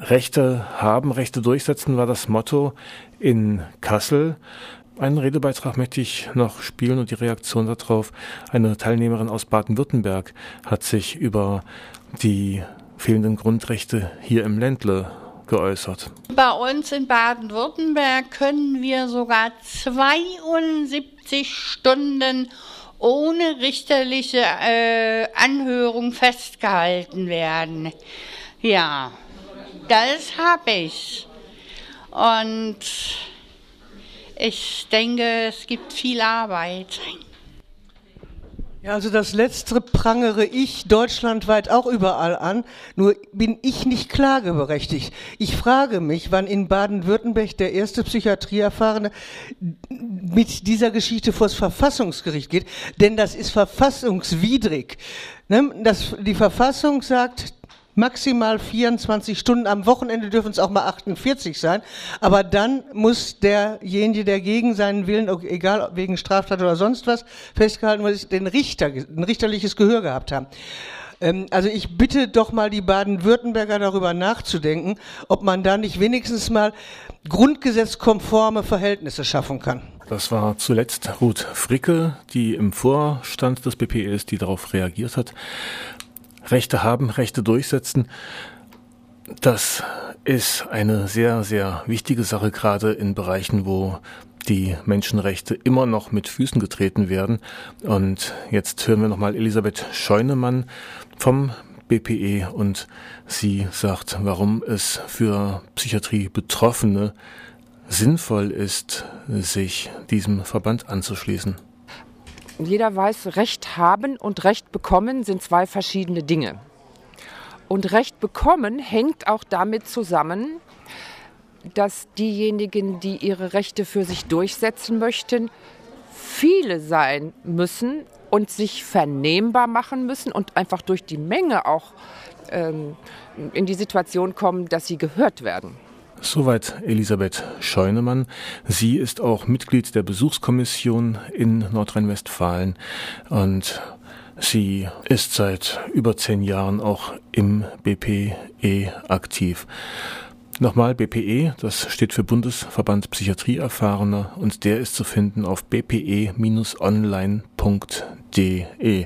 Rechte haben, Rechte durchsetzen war das Motto in Kassel. Einen Redebeitrag möchte ich noch spielen und die Reaktion darauf. Eine Teilnehmerin aus Baden-Württemberg hat sich über die fehlenden Grundrechte hier im Ländle geäußert. Bei uns in Baden-Württemberg können wir sogar 72 Stunden ohne richterliche äh, Anhörung festgehalten werden. Ja, das habe ich. Und ich denke, es gibt viel Arbeit. Ja, also das Letztere prangere ich deutschlandweit auch überall an, nur bin ich nicht klageberechtigt. Ich frage mich, wann in Baden-Württemberg der erste Psychiatrieerfahrene mit dieser Geschichte vors Verfassungsgericht geht, denn das ist verfassungswidrig. Ne, das, die Verfassung sagt, maximal 24 Stunden, am Wochenende dürfen es auch mal 48 sein, aber dann muss derjenige, der gegen seinen Willen, egal wegen Straftat oder sonst was, festgehalten wird, den Richter, ein richterliches Gehör gehabt haben. Ähm, also ich bitte doch mal die Baden-Württemberger darüber nachzudenken, ob man da nicht wenigstens mal grundgesetzkonforme Verhältnisse schaffen kann. Das war zuletzt Ruth Fricke, die im Vorstand des BPE ist, die darauf reagiert hat. Rechte haben, Rechte durchsetzen. Das ist eine sehr, sehr wichtige Sache, gerade in Bereichen, wo die Menschenrechte immer noch mit Füßen getreten werden. Und jetzt hören wir nochmal Elisabeth Scheunemann vom BPE und sie sagt, warum es für Psychiatrie Betroffene sinnvoll ist, sich diesem Verband anzuschließen. Jeder weiß, Recht haben und Recht bekommen sind zwei verschiedene Dinge. Und Recht bekommen hängt auch damit zusammen, dass diejenigen, die ihre Rechte für sich durchsetzen möchten, viele sein müssen und sich vernehmbar machen müssen und einfach durch die Menge auch ähm, in die Situation kommen, dass sie gehört werden. Soweit Elisabeth Scheunemann. Sie ist auch Mitglied der Besuchskommission in Nordrhein-Westfalen und sie ist seit über zehn Jahren auch im BPE aktiv. Nochmal BPE, das steht für Bundesverband Psychiatrieerfahrener und der ist zu finden auf bpe-online.de.